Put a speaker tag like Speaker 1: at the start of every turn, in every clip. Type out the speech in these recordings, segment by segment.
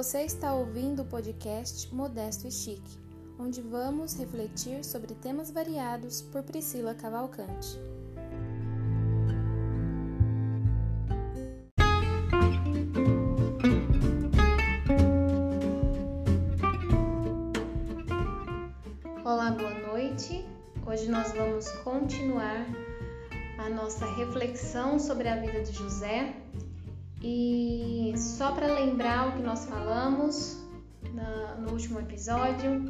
Speaker 1: Você está ouvindo o podcast Modesto e Chique, onde vamos refletir sobre temas variados por Priscila Cavalcante.
Speaker 2: Olá, boa noite. Hoje nós vamos continuar a nossa reflexão sobre a vida de José e só para lembrar o que nós falamos na, no último episódio,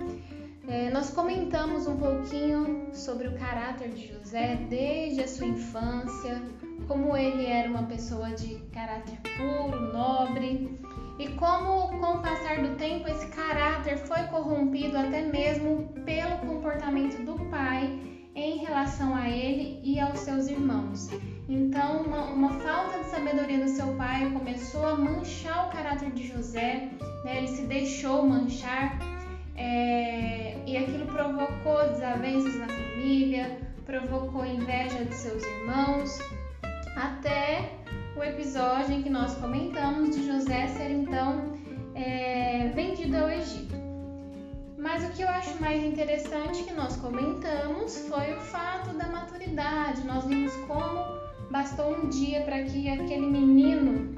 Speaker 2: é, nós comentamos um pouquinho sobre o caráter de José desde a sua infância, como ele era uma pessoa de caráter puro, nobre, e como com o passar do tempo esse caráter foi corrompido até mesmo pelo comportamento do pai em relação a ele e aos seus irmãos. Então, uma, uma, falta de sabedoria do seu pai começou a manchar o caráter de José, né? ele se deixou manchar é, e aquilo provocou desavenças na família, provocou inveja dos seus irmãos, até o episódio em que nós comentamos de José ser então é, vendido ao Egito. Mas o que eu acho mais interessante que nós comentamos foi o fato da maturidade. Nós vimos como bastou um dia para que aquele menino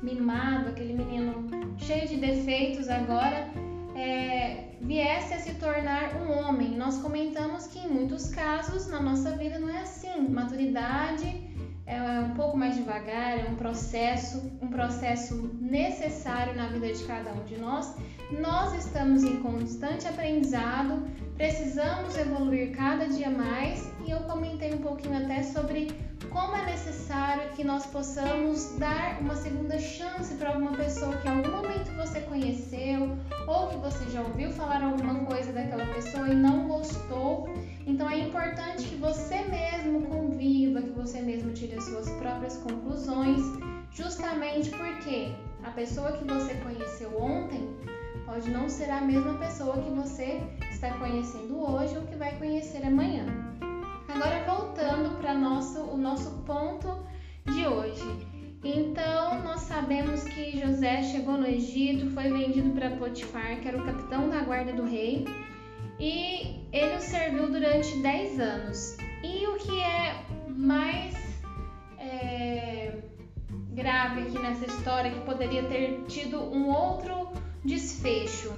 Speaker 2: mimado, aquele menino cheio de defeitos agora é, viesse a se tornar um homem. Nós comentamos que em muitos casos na nossa vida não é assim. Maturidade é um pouco mais devagar, é um processo, um processo necessário na vida de cada um de nós. Nós estamos em constante aprendizado, precisamos evoluir cada dia mais e eu comentei um pouquinho até sobre como é necessário que nós possamos dar uma segunda chance para alguma pessoa que em algum momento você conheceu ou que você já ouviu falar alguma coisa daquela pessoa e não gostou. Então é importante que você mesmo conviva, que você mesmo tire as suas próprias conclusões, justamente porque a pessoa que você conheceu ontem pode não ser a mesma pessoa que você está conhecendo hoje ou que vai conhecer amanhã. Agora voltando para nosso o nosso ponto de hoje. Então, nós sabemos que José chegou no Egito, foi vendido para Potifar, que era o capitão da guarda do rei, e ele o serviu durante 10 anos. E o que é mais é, grave aqui nessa história, que poderia ter tido um outro desfecho,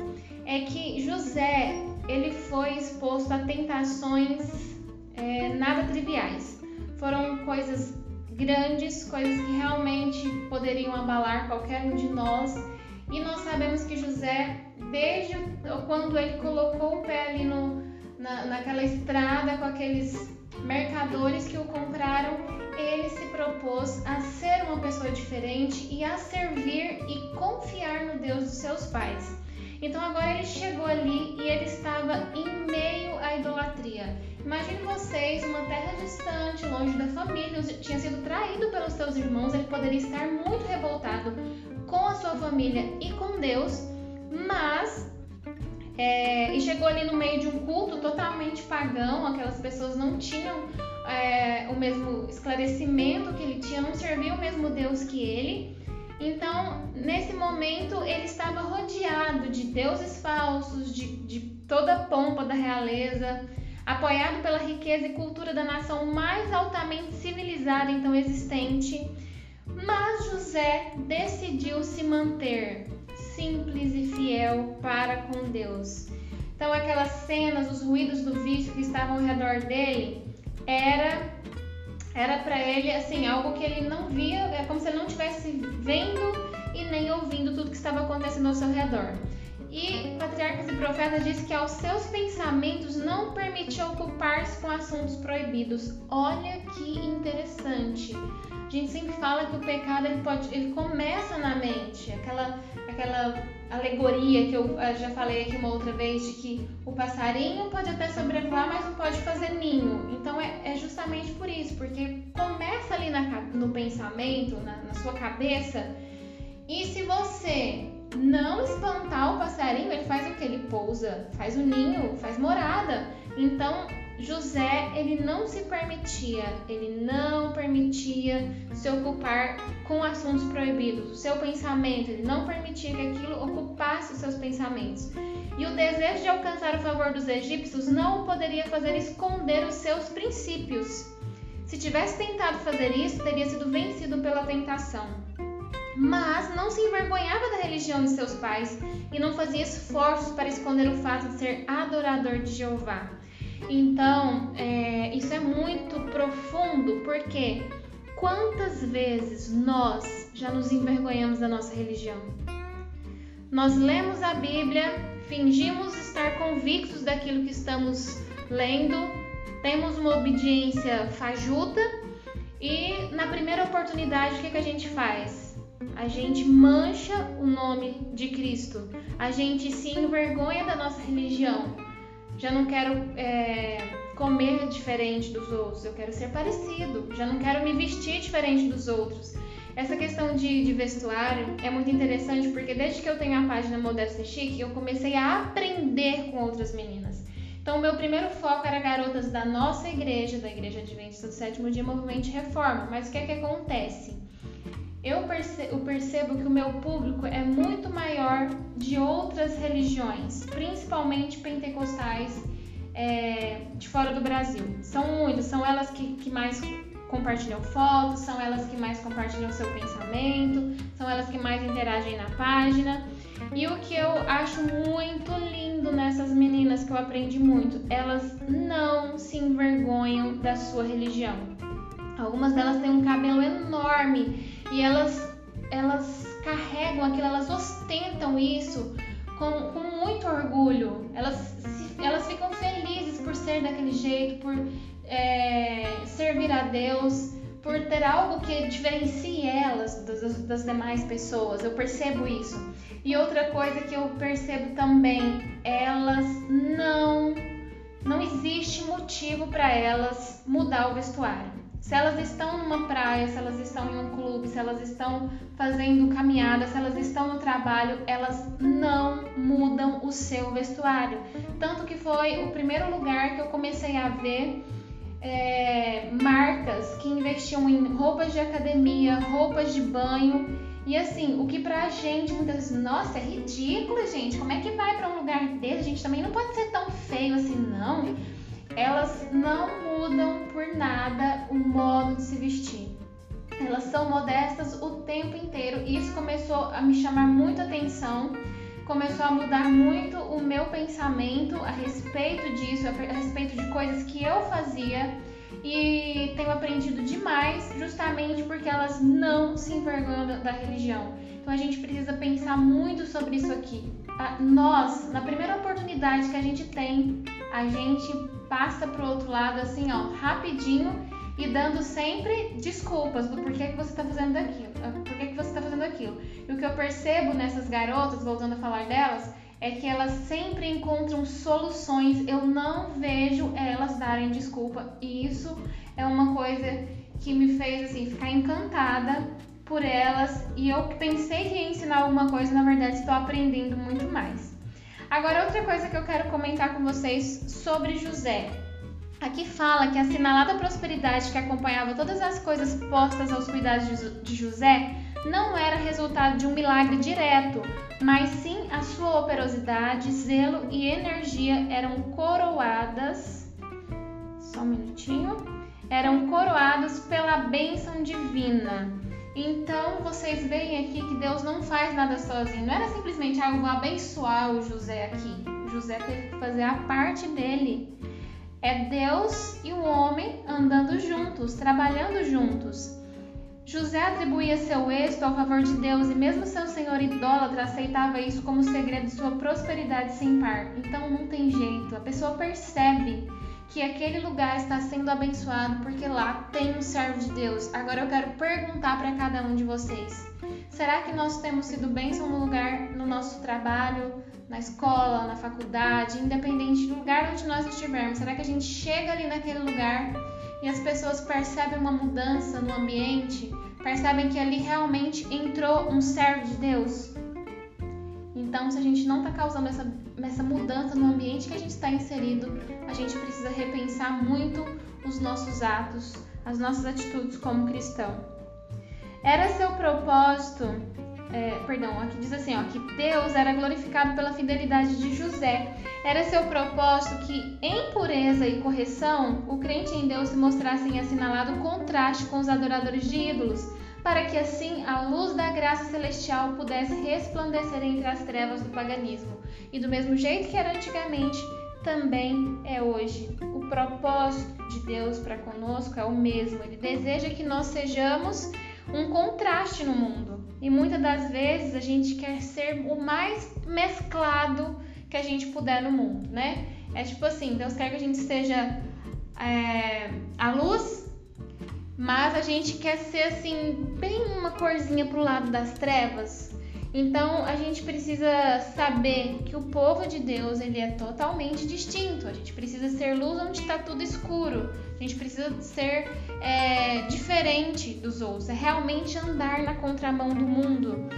Speaker 2: é que José ele foi exposto a tentações é, nada triviais. Foram coisas grandes, coisas que realmente poderiam abalar qualquer um de nós. E nós sabemos que José, desde quando ele colocou o pé ali no, na, naquela estrada com aqueles mercadores que o compraram, ele se propôs a ser uma pessoa diferente e a servir e confiar no Deus dos seus pais. Então agora ele chegou ali e ele estava em meio à idolatria. Imagine vocês, uma terra distante, longe da família, tinha sido traído pelos seus irmãos, ele poderia estar muito revoltado com a sua família e com Deus, mas é, e chegou ali no meio de um culto totalmente pagão, aquelas pessoas não tinham é, o mesmo esclarecimento que ele tinha, não serviam o mesmo Deus que ele. Então, nesse momento, ele estava rodeado de deuses falsos, de, de toda a pompa da realeza, apoiado pela riqueza e cultura da nação mais altamente civilizada então existente. Mas José decidiu se manter simples e fiel para com Deus. Então, aquelas cenas, os ruídos do vício que estavam ao redor dele, era era para ele assim algo que ele não via, é como se ele não estivesse vendo e nem ouvindo tudo que estava acontecendo ao seu redor. E Patriarcas e Profetas diz que aos seus pensamentos não permitiu ocupar-se com assuntos proibidos. Olha que interessante. A gente sempre fala que o pecado ele pode, ele começa na mente, aquela aquela alegoria que eu já falei aqui uma outra vez de que o passarinho pode até sobrevoar, mas não pode fazer ninho. Então é, é justamente por isso, porque começa ali na, no pensamento, na, na sua cabeça, e se você não espantar o passarinho, ele faz o que? Ele pousa, faz o ninho, faz morada. Então José, ele não se permitia, ele não permitia se ocupar com assuntos proibidos. O seu pensamento, ele não permitia que aquilo ocupasse os seus pensamentos. E o desejo de alcançar o favor dos egípcios não o poderia fazer esconder os seus princípios. Se tivesse tentado fazer isso, teria sido vencido pela tentação. Mas não se envergonhava da religião de seus pais e não fazia esforços para esconder o fato de ser adorador de Jeová. Então, é, isso é muito profundo, porque quantas vezes nós já nos envergonhamos da nossa religião? Nós lemos a Bíblia, fingimos estar convictos daquilo que estamos lendo, temos uma obediência fajuta e na primeira oportunidade o que, que a gente faz? A gente mancha o nome de Cristo, a gente se envergonha da nossa religião, já não quero é, comer diferente dos outros, eu quero ser parecido, já não quero me vestir diferente dos outros. Essa questão de, de vestuário é muito interessante porque desde que eu tenho a página Modesta Chique, eu comecei a aprender com outras meninas. Então, meu primeiro foco era garotas da nossa igreja, da Igreja Adventista do Sétimo Dia Movimento Reforma. Mas o que é que acontece? Eu percebo, que o meu público é muito maior de outras religiões, principalmente pentecostais é, de fora do Brasil. São muitas, são elas que, que mais compartilham fotos, são elas que mais compartilham seu pensamento, são elas que mais interagem na página. E o que eu acho muito lindo nessas meninas que eu aprendi muito, elas não se envergonham da sua religião. Algumas delas têm um cabelo enorme e elas, elas carregam aquilo, elas ostentam isso com, com muito orgulho. Elas, elas ficam felizes por ser daquele jeito, por é, servir a Deus, por ter algo que diferencie elas das, das demais pessoas. Eu percebo isso. E outra coisa que eu percebo também, elas não não existe motivo para elas mudar o vestuário. Se elas estão numa praia, se elas estão em um clube, se elas estão fazendo caminhada, se elas estão no trabalho, elas não mudam o seu vestuário. Tanto que foi o primeiro lugar que eu comecei a ver é, marcas que investiam em roupas de academia, roupas de banho. E assim, o que pra gente muitas vezes, nossa, é ridículo, gente. Como é que vai para um lugar desse? A gente também não pode ser tão feio assim, não elas não mudam por nada o modo de se vestir. Elas são modestas o tempo inteiro isso começou a me chamar muita atenção, começou a mudar muito o meu pensamento a respeito disso, a respeito de coisas que eu fazia e tenho aprendido demais justamente porque elas não se envergonham da, da religião. Então a gente precisa pensar muito sobre isso aqui. Nós, na primeira oportunidade que a gente tem, a gente passa pro outro lado assim, ó, rapidinho e dando sempre desculpas do porquê que você está fazendo aquilo, ah, porquê que você está fazendo aquilo. E o que eu percebo nessas garotas, voltando a falar delas, é que elas sempre encontram soluções. Eu não vejo elas darem desculpa. E isso é uma coisa que me fez assim ficar encantada por elas e eu pensei que ia ensinar alguma coisa, na verdade estou aprendendo muito mais. Agora, outra coisa que eu quero comentar com vocês sobre José. Aqui fala que a assinalada prosperidade que acompanhava todas as coisas postas aos cuidados de José não era resultado de um milagre direto, mas sim a sua operosidade, zelo e energia eram coroadas. Só um minutinho. Eram coroados pela bênção divina. Então vocês veem aqui que Deus não faz nada sozinho. Não era simplesmente ah, abençoar o José aqui. José teve que fazer a parte dele. É Deus e o homem andando juntos, trabalhando juntos. José atribuía seu êxito ao favor de Deus e mesmo seu senhor idólatra aceitava isso como segredo de sua prosperidade sem par. Então não tem jeito, a pessoa percebe que aquele lugar está sendo abençoado porque lá tem um servo de Deus. Agora eu quero perguntar para cada um de vocês: será que nós temos sido bênção no lugar, no nosso trabalho, na escola, na faculdade, independente do lugar onde nós estivermos? Será que a gente chega ali naquele lugar e as pessoas percebem uma mudança no ambiente? Percebem que ali realmente entrou um servo de Deus? Então, se a gente não está causando essa, essa mudança no ambiente que a gente está inserido, a gente precisa repensar muito os nossos atos, as nossas atitudes como cristão. Era seu propósito, é, perdão, aqui diz assim, ó, que Deus era glorificado pela fidelidade de José. Era seu propósito que, em pureza e correção, o crente em Deus se mostrasse em assinalado contraste com os adoradores de ídolos para que assim a luz da graça celestial pudesse resplandecer entre as trevas do paganismo. E do mesmo jeito que era antigamente, também é hoje. O propósito de Deus para conosco é o mesmo. Ele deseja que nós sejamos um contraste no mundo. E muitas das vezes a gente quer ser o mais mesclado que a gente puder no mundo, né? É tipo assim, Deus quer que a gente seja é, a luz mas a gente quer ser assim, bem uma corzinha pro lado das trevas. Então a gente precisa saber que o povo de Deus ele é totalmente distinto. A gente precisa ser luz onde está tudo escuro. A gente precisa ser é, diferente dos outros. É realmente andar na contramão do mundo.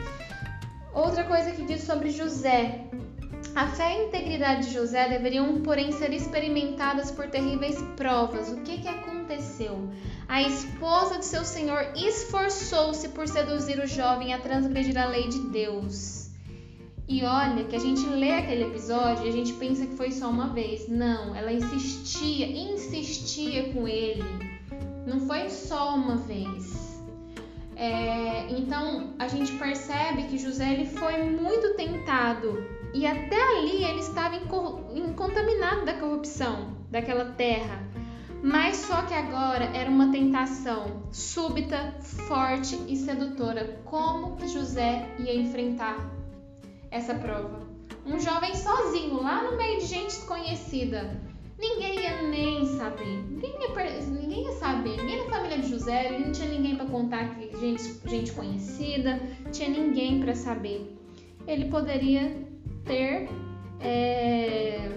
Speaker 2: Outra coisa que diz sobre José. A fé e a integridade de José deveriam, porém, ser experimentadas por terríveis provas. O que, que aconteceu? A esposa de seu senhor esforçou-se por seduzir o jovem a transgredir a lei de Deus. E olha que a gente lê aquele episódio e a gente pensa que foi só uma vez. Não, ela insistia, insistia com ele. Não foi só uma vez. É, então a gente percebe que José ele foi muito tentado e até ali ele estava contaminado da corrupção daquela terra. Mas só que agora era uma tentação súbita, forte e sedutora. Como que José ia enfrentar essa prova? Um jovem sozinho, lá no meio de gente desconhecida. Ninguém ia nem saber. Ninguém ia, ninguém ia saber. Ninguém da família de José, ele não tinha ninguém para contar que gente, gente conhecida, tinha ninguém para saber. Ele poderia ter é,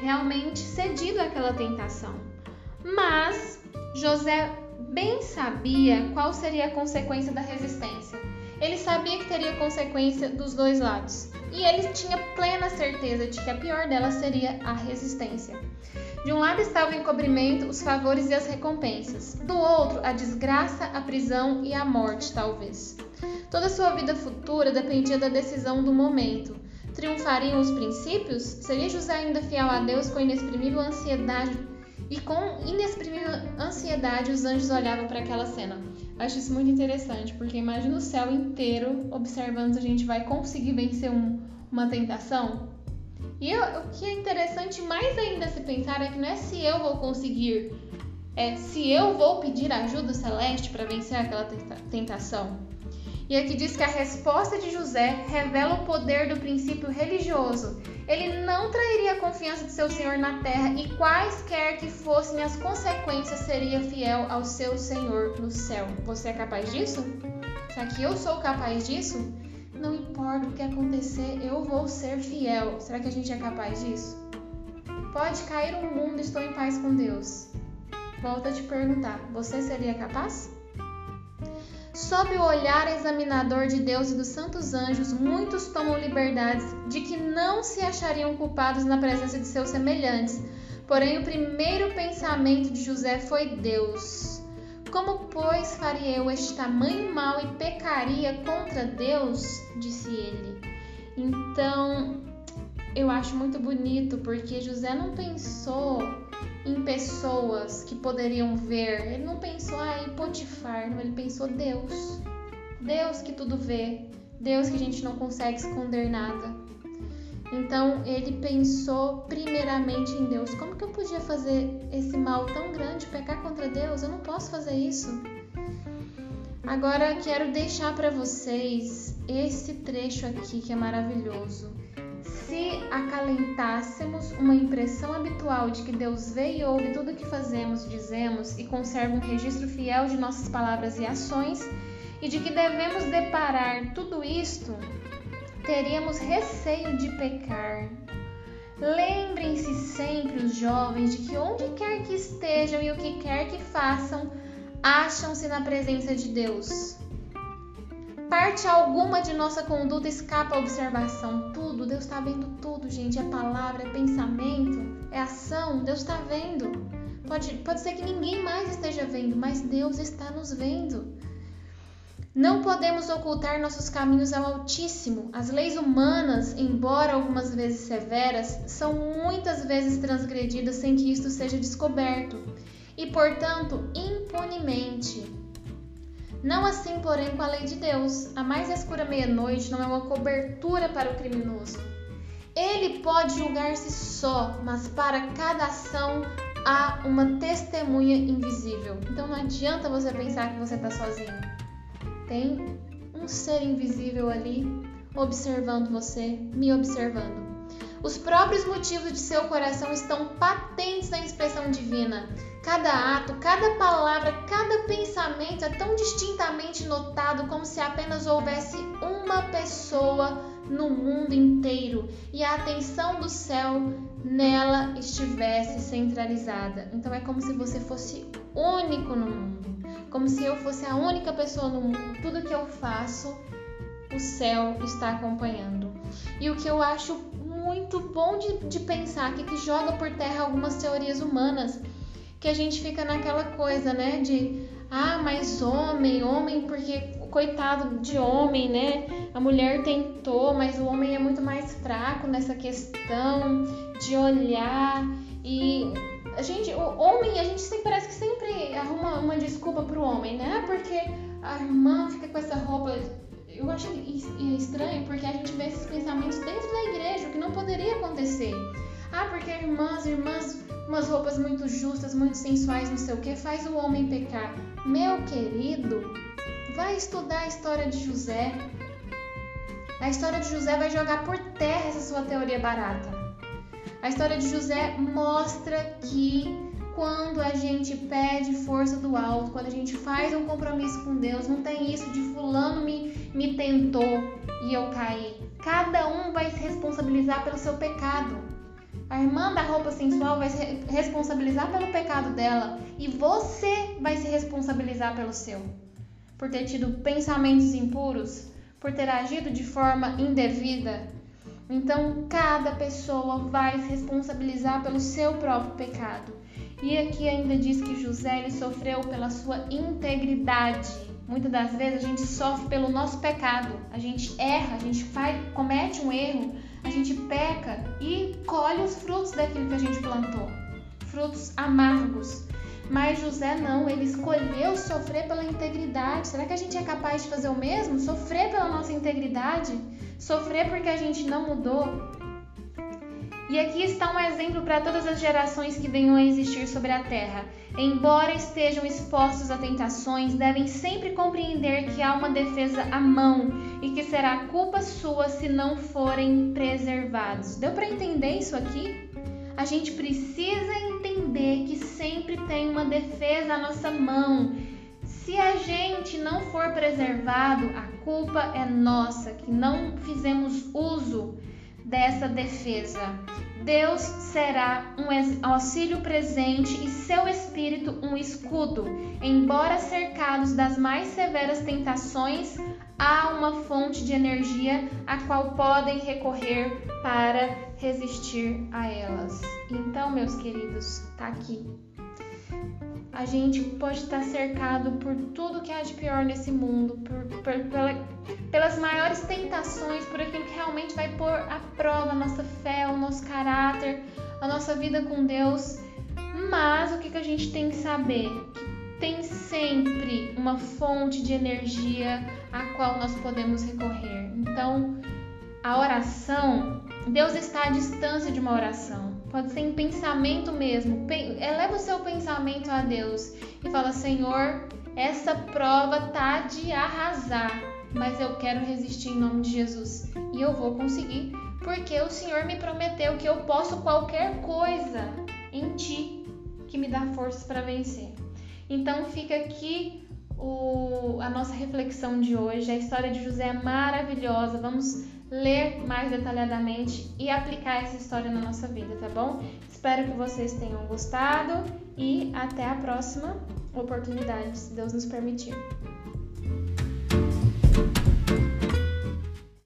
Speaker 2: realmente cedido àquela tentação. Mas José bem sabia qual seria a consequência da resistência. Ele sabia que teria consequência dos dois lados. E ele tinha plena certeza de que a pior delas seria a resistência. De um lado estava o encobrimento, os favores e as recompensas. Do outro, a desgraça, a prisão e a morte, talvez. Toda sua vida futura dependia da decisão do momento. Triunfariam os princípios? Seria José ainda fiel a Deus com inexprimível ansiedade e com inexprimível ansiedade, os anjos olhavam para aquela cena. Acho isso muito interessante, porque imagina o céu inteiro observando se a gente vai conseguir vencer um, uma tentação. E eu, o que é interessante mais ainda se pensar é que não é se eu vou conseguir, é se eu vou pedir ajuda celeste para vencer aquela tentação. E aqui diz que a resposta de José revela o poder do princípio religioso. Ele não trairia a confiança de seu senhor na terra e quaisquer que fossem as consequências, seria fiel ao seu senhor no céu. Você é capaz disso? Será que eu sou capaz disso? Não importa o que acontecer, eu vou ser fiel. Será que a gente é capaz disso? Pode cair um mundo, estou em paz com Deus. Volto a te perguntar: você seria capaz? Sob o olhar examinador de Deus e dos santos anjos, muitos tomam liberdades de que não se achariam culpados na presença de seus semelhantes. Porém, o primeiro pensamento de José foi Deus. Como, pois, faria eu este tamanho mal e pecaria contra Deus? disse ele. Então, eu acho muito bonito porque José não pensou em pessoas que poderiam ver. Ele não pensou em Potifar, não, ele pensou Deus. Deus que tudo vê, Deus que a gente não consegue esconder nada. Então ele pensou primeiramente em Deus. Como que eu podia fazer esse mal tão grande, pecar contra Deus? Eu não posso fazer isso. Agora quero deixar para vocês esse trecho aqui que é maravilhoso se acalentássemos uma impressão habitual de que Deus vê e ouve tudo o que fazemos dizemos e conserva um registro fiel de nossas palavras e ações, e de que devemos deparar tudo isto, teríamos receio de pecar. Lembrem-se sempre, os jovens, de que onde quer que estejam e o que quer que façam, acham-se na presença de Deus parte alguma de nossa conduta escapa à observação. Tudo, Deus está vendo tudo, gente. É palavra, é pensamento, é ação. Deus está vendo. Pode, pode ser que ninguém mais esteja vendo, mas Deus está nos vendo. Não podemos ocultar nossos caminhos ao Altíssimo. As leis humanas, embora algumas vezes severas, são muitas vezes transgredidas sem que isto seja descoberto e, portanto, impunemente. Não assim, porém, com a lei de Deus. A mais escura meia-noite não é uma cobertura para o criminoso. Ele pode julgar-se só, mas para cada ação há uma testemunha invisível. Então não adianta você pensar que você está sozinho. Tem um ser invisível ali observando você, me observando. Os próprios motivos de seu coração estão patentes na inspeção divina. Cada ato, cada palavra, cada pensamento é tão distintamente notado como se apenas houvesse uma pessoa no mundo inteiro e a atenção do céu nela estivesse centralizada. Então é como se você fosse único no mundo, como se eu fosse a única pessoa no mundo. Tudo que eu faço, o céu está acompanhando. E o que eu acho muito bom de, de pensar aqui que joga por terra algumas teorias humanas que a gente fica naquela coisa, né? De ah, mas homem, homem, porque coitado de homem, né? A mulher tentou, mas o homem é muito mais fraco nessa questão de olhar e a gente, o homem, a gente sempre parece que sempre arruma uma desculpa pro homem, né? Porque a irmã fica com essa roupa. Eu acho estranho porque a gente vê esses pensamentos dentro da igreja, o que não poderia acontecer. Ah, porque irmãs, irmãs umas roupas muito justas, muito sensuais, não sei o que, faz o homem pecar. Meu querido, vai estudar a história de José. A história de José vai jogar por terra essa sua teoria barata. A história de José mostra que quando a gente pede força do alto, quando a gente faz um compromisso com Deus, não tem isso de fulano me, me tentou e eu caí. Cada um vai se responsabilizar pelo seu pecado. A irmã da roupa sensual vai se responsabilizar pelo pecado dela e você vai se responsabilizar pelo seu. Por ter tido pensamentos impuros, por ter agido de forma indevida. Então, cada pessoa vai se responsabilizar pelo seu próprio pecado. E aqui ainda diz que José ele sofreu pela sua integridade. Muitas das vezes a gente sofre pelo nosso pecado. A gente erra, a gente faz, comete um erro a gente peca e colhe os frutos daquilo que a gente plantou, frutos amargos. Mas José não, ele escolheu sofrer pela integridade. Será que a gente é capaz de fazer o mesmo? Sofrer pela nossa integridade? Sofrer porque a gente não mudou? E aqui está um exemplo para todas as gerações que venham a existir sobre a terra. Embora estejam expostos a tentações, devem sempre compreender que há uma defesa à mão e que será culpa sua se não forem preservados. Deu para entender isso aqui? A gente precisa entender que sempre tem uma defesa à nossa mão. Se a gente não for preservado, a culpa é nossa, que não fizemos uso dessa defesa. Deus será um auxílio presente e seu espírito um escudo. Embora cercados das mais severas tentações, há uma fonte de energia a qual podem recorrer para resistir a elas. Então, meus queridos, tá aqui a gente pode estar cercado por tudo que há de pior nesse mundo, por, por, pela, pelas maiores tentações, por aquilo que realmente vai pôr à prova a nossa fé, o nosso caráter, a nossa vida com Deus. Mas o que, que a gente tem que saber? Que tem sempre uma fonte de energia a qual nós podemos recorrer. Então, a oração, Deus está à distância de uma oração pode ser em pensamento mesmo. Eleva o seu pensamento a Deus e fala: Senhor, essa prova tá de arrasar, mas eu quero resistir em nome de Jesus e eu vou conseguir, porque o Senhor me prometeu que eu posso qualquer coisa em Ti que me dá forças para vencer. Então fica aqui o, a nossa reflexão de hoje. A história de José é maravilhosa. Vamos ler mais detalhadamente e aplicar essa história na nossa vida, tá bom? Espero que vocês tenham gostado e até a próxima oportunidade, se Deus nos permitir.